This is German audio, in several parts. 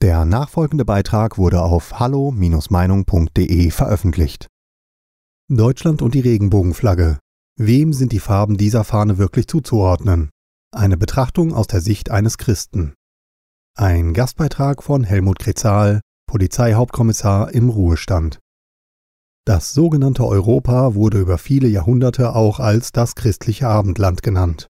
Der nachfolgende Beitrag wurde auf hallo-meinung.de veröffentlicht. Deutschland und die Regenbogenflagge. Wem sind die Farben dieser Fahne wirklich zuzuordnen? Eine Betrachtung aus der Sicht eines Christen. Ein Gastbeitrag von Helmut Krezal, Polizeihauptkommissar im Ruhestand. Das sogenannte Europa wurde über viele Jahrhunderte auch als das christliche Abendland genannt.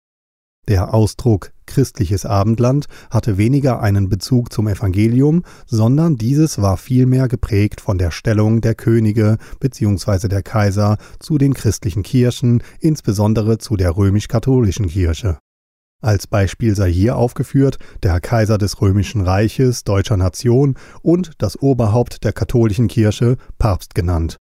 Der Ausdruck christliches Abendland hatte weniger einen Bezug zum Evangelium, sondern dieses war vielmehr geprägt von der Stellung der Könige bzw. der Kaiser zu den christlichen Kirchen, insbesondere zu der römisch-katholischen Kirche. Als Beispiel sei hier aufgeführt der Kaiser des römischen Reiches deutscher Nation und das Oberhaupt der katholischen Kirche, Papst genannt.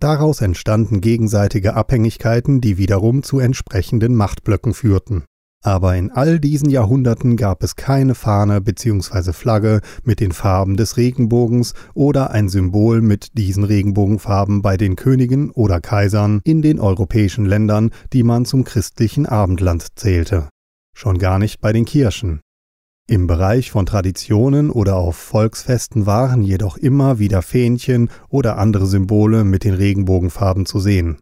Daraus entstanden gegenseitige Abhängigkeiten, die wiederum zu entsprechenden Machtblöcken führten. Aber in all diesen Jahrhunderten gab es keine Fahne bzw. Flagge mit den Farben des Regenbogens oder ein Symbol mit diesen Regenbogenfarben bei den Königen oder Kaisern in den europäischen Ländern, die man zum christlichen Abendland zählte. Schon gar nicht bei den Kirchen. Im Bereich von Traditionen oder auf Volksfesten waren jedoch immer wieder Fähnchen oder andere Symbole mit den Regenbogenfarben zu sehen.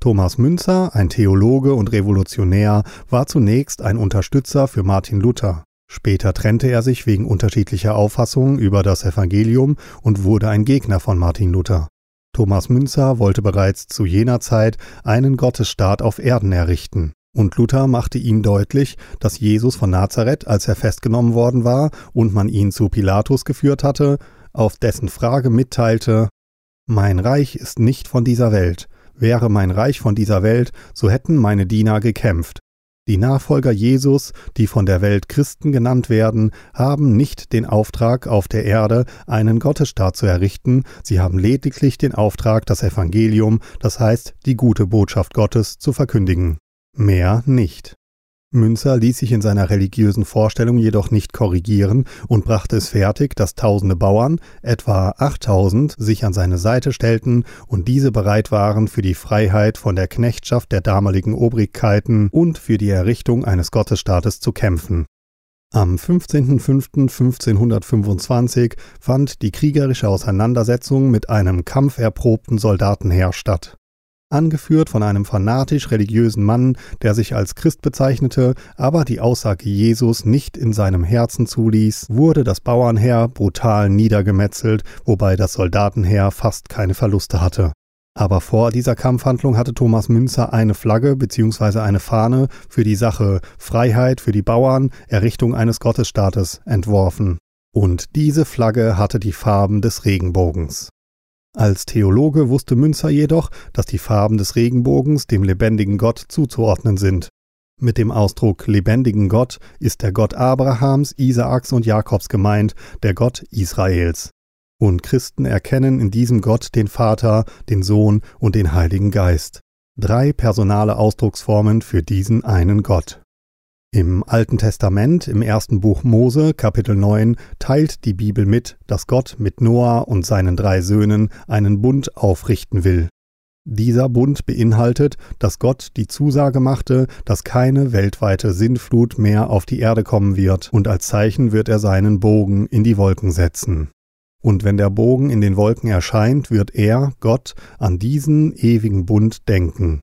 Thomas Münzer, ein Theologe und Revolutionär, war zunächst ein Unterstützer für Martin Luther. Später trennte er sich wegen unterschiedlicher Auffassungen über das Evangelium und wurde ein Gegner von Martin Luther. Thomas Münzer wollte bereits zu jener Zeit einen Gottesstaat auf Erden errichten. Und Luther machte ihm deutlich, dass Jesus von Nazareth, als er festgenommen worden war und man ihn zu Pilatus geführt hatte, auf dessen Frage mitteilte Mein Reich ist nicht von dieser Welt, Wäre mein Reich von dieser Welt, so hätten meine Diener gekämpft. Die Nachfolger Jesus, die von der Welt Christen genannt werden, haben nicht den Auftrag, auf der Erde einen Gottesstaat zu errichten, sie haben lediglich den Auftrag, das Evangelium, das heißt die gute Botschaft Gottes, zu verkündigen. Mehr nicht. Münzer ließ sich in seiner religiösen Vorstellung jedoch nicht korrigieren und brachte es fertig, dass tausende Bauern, etwa 8000, sich an seine Seite stellten und diese bereit waren, für die Freiheit von der Knechtschaft der damaligen Obrigkeiten und für die Errichtung eines Gottesstaates zu kämpfen. Am 15.05.1525 fand die kriegerische Auseinandersetzung mit einem kampferprobten Soldatenheer statt angeführt von einem fanatisch religiösen Mann, der sich als Christ bezeichnete, aber die Aussage Jesus nicht in seinem Herzen zuließ, wurde das Bauernheer brutal niedergemetzelt, wobei das Soldatenheer fast keine Verluste hatte. Aber vor dieser Kampfhandlung hatte Thomas Münzer eine Flagge bzw. eine Fahne für die Sache Freiheit für die Bauern, Errichtung eines Gottesstaates entworfen. Und diese Flagge hatte die Farben des Regenbogens. Als Theologe wusste Münzer jedoch, dass die Farben des Regenbogens dem lebendigen Gott zuzuordnen sind. Mit dem Ausdruck lebendigen Gott ist der Gott Abrahams, Isaaks und Jakobs gemeint, der Gott Israels. Und Christen erkennen in diesem Gott den Vater, den Sohn und den Heiligen Geist. Drei personale Ausdrucksformen für diesen einen Gott. Im Alten Testament, im ersten Buch Mose, Kapitel 9, teilt die Bibel mit, dass Gott mit Noah und seinen drei Söhnen einen Bund aufrichten will. Dieser Bund beinhaltet, dass Gott die Zusage machte, dass keine weltweite Sintflut mehr auf die Erde kommen wird, und als Zeichen wird er seinen Bogen in die Wolken setzen. Und wenn der Bogen in den Wolken erscheint, wird er, Gott, an diesen ewigen Bund denken.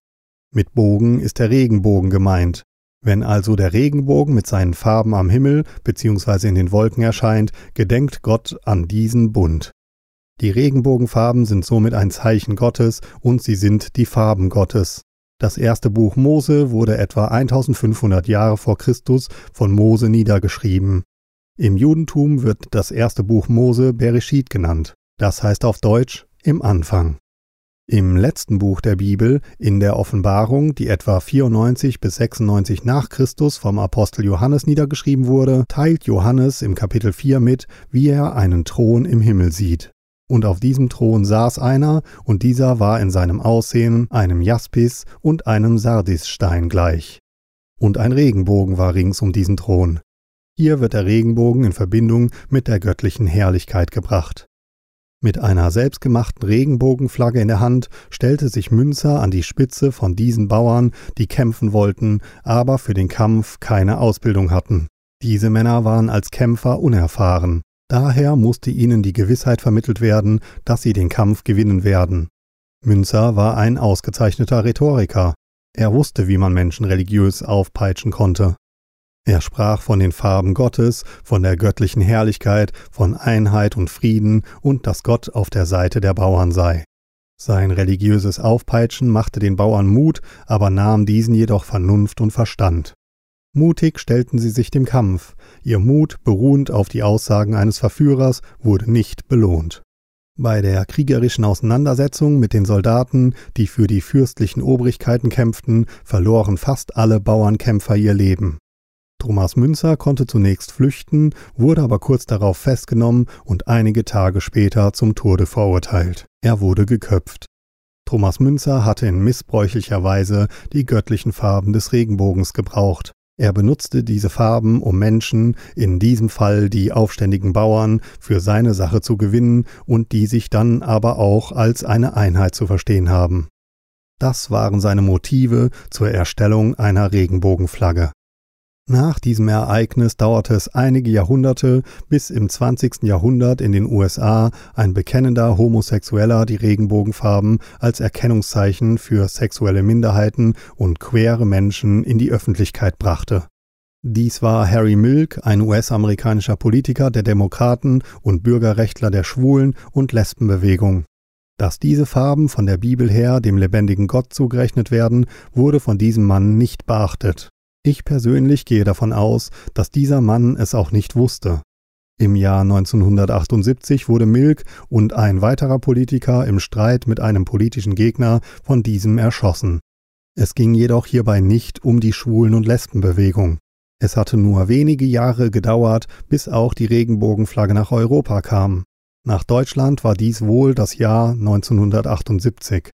Mit Bogen ist der Regenbogen gemeint, wenn also der Regenbogen mit seinen Farben am Himmel bzw. in den Wolken erscheint, gedenkt Gott an diesen Bund. Die Regenbogenfarben sind somit ein Zeichen Gottes und sie sind die Farben Gottes. Das erste Buch Mose wurde etwa 1500 Jahre vor Christus von Mose niedergeschrieben. Im Judentum wird das erste Buch Mose Bereshit genannt. Das heißt auf Deutsch im Anfang. Im letzten Buch der Bibel, in der Offenbarung, die etwa 94 bis 96 nach Christus vom Apostel Johannes niedergeschrieben wurde, teilt Johannes im Kapitel 4 mit, wie er einen Thron im Himmel sieht. Und auf diesem Thron saß einer, und dieser war in seinem Aussehen einem Jaspis und einem Sardisstein gleich. Und ein Regenbogen war rings um diesen Thron. Hier wird der Regenbogen in Verbindung mit der göttlichen Herrlichkeit gebracht. Mit einer selbstgemachten Regenbogenflagge in der Hand stellte sich Münzer an die Spitze von diesen Bauern, die kämpfen wollten, aber für den Kampf keine Ausbildung hatten. Diese Männer waren als Kämpfer unerfahren. Daher musste ihnen die Gewissheit vermittelt werden, dass sie den Kampf gewinnen werden. Münzer war ein ausgezeichneter Rhetoriker. Er wusste, wie man Menschen religiös aufpeitschen konnte. Er sprach von den Farben Gottes, von der göttlichen Herrlichkeit, von Einheit und Frieden und dass Gott auf der Seite der Bauern sei. Sein religiöses Aufpeitschen machte den Bauern Mut, aber nahm diesen jedoch Vernunft und Verstand. Mutig stellten sie sich dem Kampf, ihr Mut, beruhend auf die Aussagen eines Verführers, wurde nicht belohnt. Bei der kriegerischen Auseinandersetzung mit den Soldaten, die für die fürstlichen Obrigkeiten kämpften, verloren fast alle Bauernkämpfer ihr Leben. Thomas Münzer konnte zunächst flüchten, wurde aber kurz darauf festgenommen und einige Tage später zum Tode verurteilt. Er wurde geköpft. Thomas Münzer hatte in missbräuchlicher Weise die göttlichen Farben des Regenbogens gebraucht. Er benutzte diese Farben, um Menschen, in diesem Fall die aufständigen Bauern, für seine Sache zu gewinnen und die sich dann aber auch als eine Einheit zu verstehen haben. Das waren seine Motive zur Erstellung einer Regenbogenflagge. Nach diesem Ereignis dauerte es einige Jahrhunderte, bis im 20. Jahrhundert in den USA ein bekennender Homosexueller die Regenbogenfarben als Erkennungszeichen für sexuelle Minderheiten und queere Menschen in die Öffentlichkeit brachte. Dies war Harry Milk, ein US-amerikanischer Politiker der Demokraten und Bürgerrechtler der Schwulen- und Lesbenbewegung. Dass diese Farben von der Bibel her dem lebendigen Gott zugerechnet werden, wurde von diesem Mann nicht beachtet. Ich persönlich gehe davon aus, dass dieser Mann es auch nicht wusste. Im Jahr 1978 wurde Milk und ein weiterer Politiker im Streit mit einem politischen Gegner von diesem erschossen. Es ging jedoch hierbei nicht um die Schwulen- und Lesbenbewegung. Es hatte nur wenige Jahre gedauert, bis auch die Regenbogenflagge nach Europa kam. Nach Deutschland war dies wohl das Jahr 1978.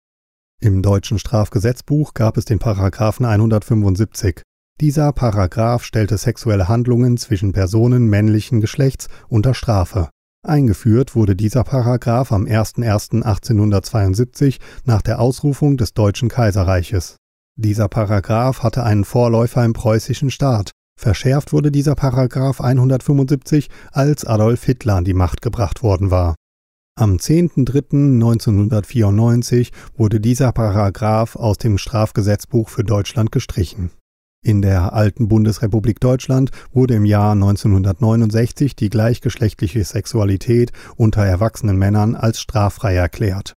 Im deutschen Strafgesetzbuch gab es den Paragraphen 175. Dieser Paragraph stellte sexuelle Handlungen zwischen Personen männlichen Geschlechts unter Strafe. Eingeführt wurde dieser Paragraph am 01.01.1872 nach der Ausrufung des Deutschen Kaiserreiches. Dieser Paragraph hatte einen Vorläufer im preußischen Staat. Verschärft wurde dieser Paragraph 175, als Adolf Hitler an die Macht gebracht worden war. Am 10.03.1994 wurde dieser Paragraph aus dem Strafgesetzbuch für Deutschland gestrichen. In der alten Bundesrepublik Deutschland wurde im Jahr 1969 die gleichgeschlechtliche Sexualität unter erwachsenen Männern als straffrei erklärt.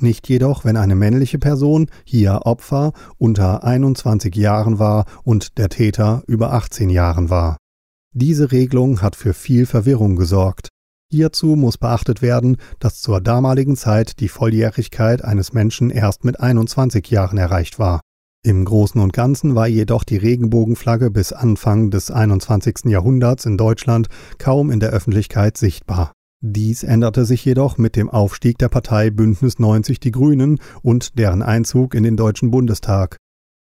Nicht jedoch, wenn eine männliche Person, hier Opfer, unter 21 Jahren war und der Täter über 18 Jahren war. Diese Regelung hat für viel Verwirrung gesorgt. Hierzu muss beachtet werden, dass zur damaligen Zeit die Volljährigkeit eines Menschen erst mit 21 Jahren erreicht war. Im Großen und Ganzen war jedoch die Regenbogenflagge bis Anfang des 21. Jahrhunderts in Deutschland kaum in der Öffentlichkeit sichtbar. Dies änderte sich jedoch mit dem Aufstieg der Partei Bündnis 90 Die Grünen und deren Einzug in den Deutschen Bundestag.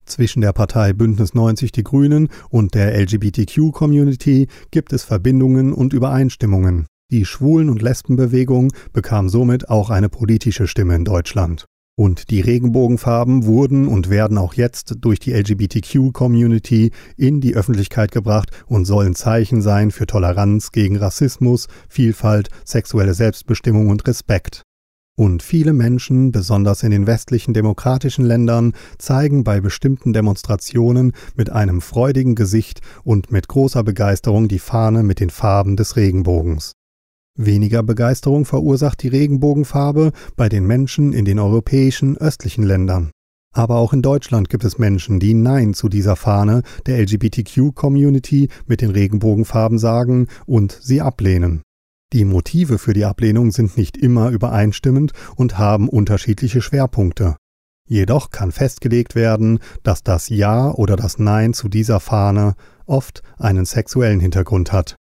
Zwischen der Partei Bündnis 90 Die Grünen und der LGBTQ-Community gibt es Verbindungen und Übereinstimmungen. Die Schwulen- und Lesbenbewegung bekam somit auch eine politische Stimme in Deutschland. Und die Regenbogenfarben wurden und werden auch jetzt durch die LGBTQ-Community in die Öffentlichkeit gebracht und sollen Zeichen sein für Toleranz gegen Rassismus, Vielfalt, sexuelle Selbstbestimmung und Respekt. Und viele Menschen, besonders in den westlichen demokratischen Ländern, zeigen bei bestimmten Demonstrationen mit einem freudigen Gesicht und mit großer Begeisterung die Fahne mit den Farben des Regenbogens. Weniger Begeisterung verursacht die Regenbogenfarbe bei den Menschen in den europäischen östlichen Ländern. Aber auch in Deutschland gibt es Menschen, die Nein zu dieser Fahne der LGBTQ-Community mit den Regenbogenfarben sagen und sie ablehnen. Die Motive für die Ablehnung sind nicht immer übereinstimmend und haben unterschiedliche Schwerpunkte. Jedoch kann festgelegt werden, dass das Ja oder das Nein zu dieser Fahne oft einen sexuellen Hintergrund hat.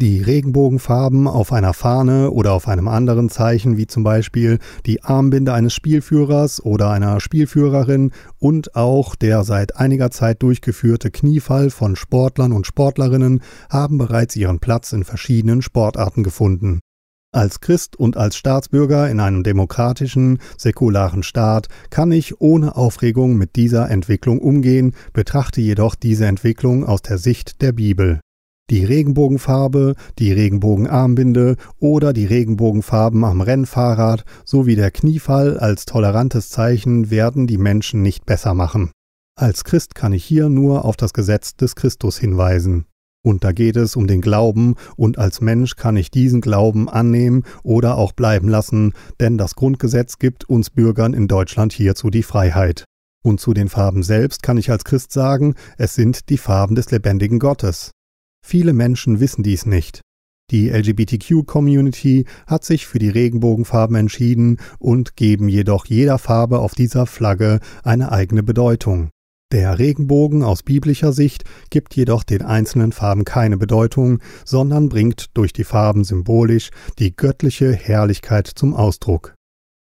Die Regenbogenfarben auf einer Fahne oder auf einem anderen Zeichen, wie zum Beispiel die Armbinde eines Spielführers oder einer Spielführerin und auch der seit einiger Zeit durchgeführte Kniefall von Sportlern und Sportlerinnen, haben bereits ihren Platz in verschiedenen Sportarten gefunden. Als Christ und als Staatsbürger in einem demokratischen, säkularen Staat kann ich ohne Aufregung mit dieser Entwicklung umgehen, betrachte jedoch diese Entwicklung aus der Sicht der Bibel. Die Regenbogenfarbe, die Regenbogenarmbinde oder die Regenbogenfarben am Rennfahrrad sowie der Kniefall als tolerantes Zeichen werden die Menschen nicht besser machen. Als Christ kann ich hier nur auf das Gesetz des Christus hinweisen. Und da geht es um den Glauben, und als Mensch kann ich diesen Glauben annehmen oder auch bleiben lassen, denn das Grundgesetz gibt uns Bürgern in Deutschland hierzu die Freiheit. Und zu den Farben selbst kann ich als Christ sagen, es sind die Farben des lebendigen Gottes. Viele Menschen wissen dies nicht. Die LGBTQ-Community hat sich für die Regenbogenfarben entschieden und geben jedoch jeder Farbe auf dieser Flagge eine eigene Bedeutung. Der Regenbogen aus biblischer Sicht gibt jedoch den einzelnen Farben keine Bedeutung, sondern bringt durch die Farben symbolisch die göttliche Herrlichkeit zum Ausdruck.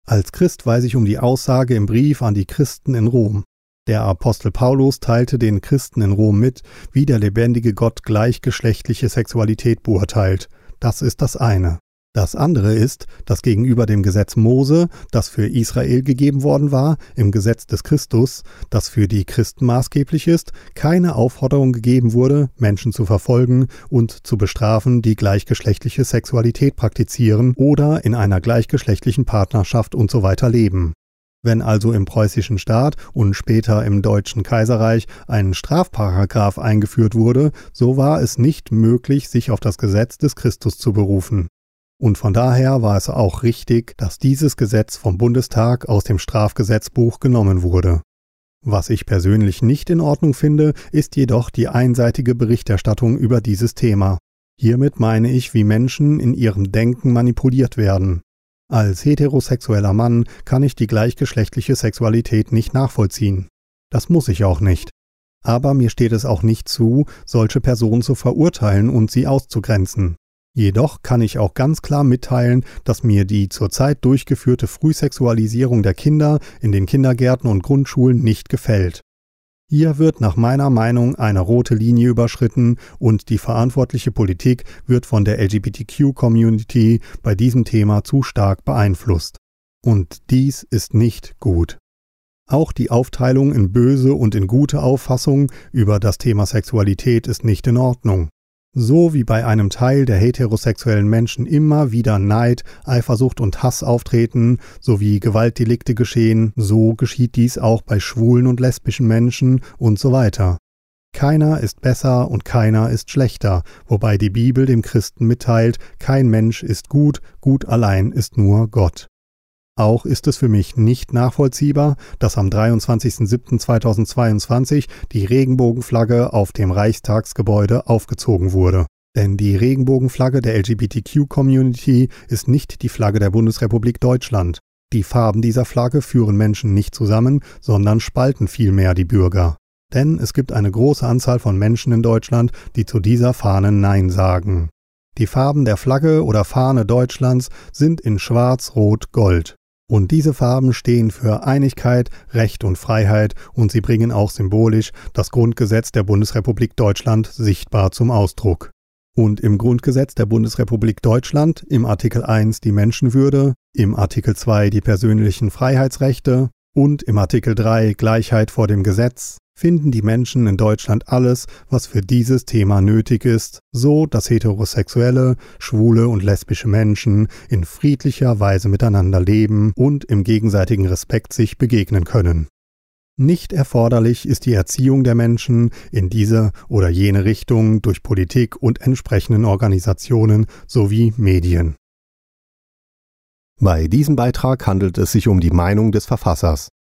Als Christ weiß ich um die Aussage im Brief an die Christen in Rom. Der Apostel Paulus teilte den Christen in Rom mit, wie der lebendige Gott gleichgeschlechtliche Sexualität beurteilt. Das ist das eine. Das andere ist, dass gegenüber dem Gesetz Mose, das für Israel gegeben worden war, im Gesetz des Christus, das für die Christen maßgeblich ist, keine Aufforderung gegeben wurde, Menschen zu verfolgen und zu bestrafen, die gleichgeschlechtliche Sexualität praktizieren oder in einer gleichgeschlechtlichen Partnerschaft und so leben. Wenn also im preußischen Staat und später im deutschen Kaiserreich ein Strafparagraph eingeführt wurde, so war es nicht möglich, sich auf das Gesetz des Christus zu berufen. Und von daher war es auch richtig, dass dieses Gesetz vom Bundestag aus dem Strafgesetzbuch genommen wurde. Was ich persönlich nicht in Ordnung finde, ist jedoch die einseitige Berichterstattung über dieses Thema. Hiermit meine ich, wie Menschen in ihrem Denken manipuliert werden. Als heterosexueller Mann kann ich die gleichgeschlechtliche Sexualität nicht nachvollziehen. Das muss ich auch nicht. Aber mir steht es auch nicht zu, solche Personen zu verurteilen und sie auszugrenzen. Jedoch kann ich auch ganz klar mitteilen, dass mir die zurzeit durchgeführte Frühsexualisierung der Kinder in den Kindergärten und Grundschulen nicht gefällt. Hier wird nach meiner Meinung eine rote Linie überschritten und die verantwortliche Politik wird von der LGBTQ-Community bei diesem Thema zu stark beeinflusst. Und dies ist nicht gut. Auch die Aufteilung in böse und in gute Auffassung über das Thema Sexualität ist nicht in Ordnung. So wie bei einem Teil der heterosexuellen Menschen immer wieder Neid, Eifersucht und Hass auftreten, sowie Gewaltdelikte geschehen, so geschieht dies auch bei schwulen und lesbischen Menschen und so weiter. Keiner ist besser und keiner ist schlechter, wobei die Bibel dem Christen mitteilt, kein Mensch ist gut, gut allein ist nur Gott. Auch ist es für mich nicht nachvollziehbar, dass am 23.07.2022 die Regenbogenflagge auf dem Reichstagsgebäude aufgezogen wurde. Denn die Regenbogenflagge der LGBTQ-Community ist nicht die Flagge der Bundesrepublik Deutschland. Die Farben dieser Flagge führen Menschen nicht zusammen, sondern spalten vielmehr die Bürger. Denn es gibt eine große Anzahl von Menschen in Deutschland, die zu dieser Fahne Nein sagen. Die Farben der Flagge oder Fahne Deutschlands sind in Schwarz, Rot, Gold. Und diese Farben stehen für Einigkeit, Recht und Freiheit und sie bringen auch symbolisch das Grundgesetz der Bundesrepublik Deutschland sichtbar zum Ausdruck. Und im Grundgesetz der Bundesrepublik Deutschland im Artikel 1 die Menschenwürde, im Artikel 2 die persönlichen Freiheitsrechte und im Artikel 3 Gleichheit vor dem Gesetz finden die Menschen in Deutschland alles, was für dieses Thema nötig ist, so dass heterosexuelle, schwule und lesbische Menschen in friedlicher Weise miteinander leben und im gegenseitigen Respekt sich begegnen können. Nicht erforderlich ist die Erziehung der Menschen in diese oder jene Richtung durch Politik und entsprechenden Organisationen sowie Medien. Bei diesem Beitrag handelt es sich um die Meinung des Verfassers.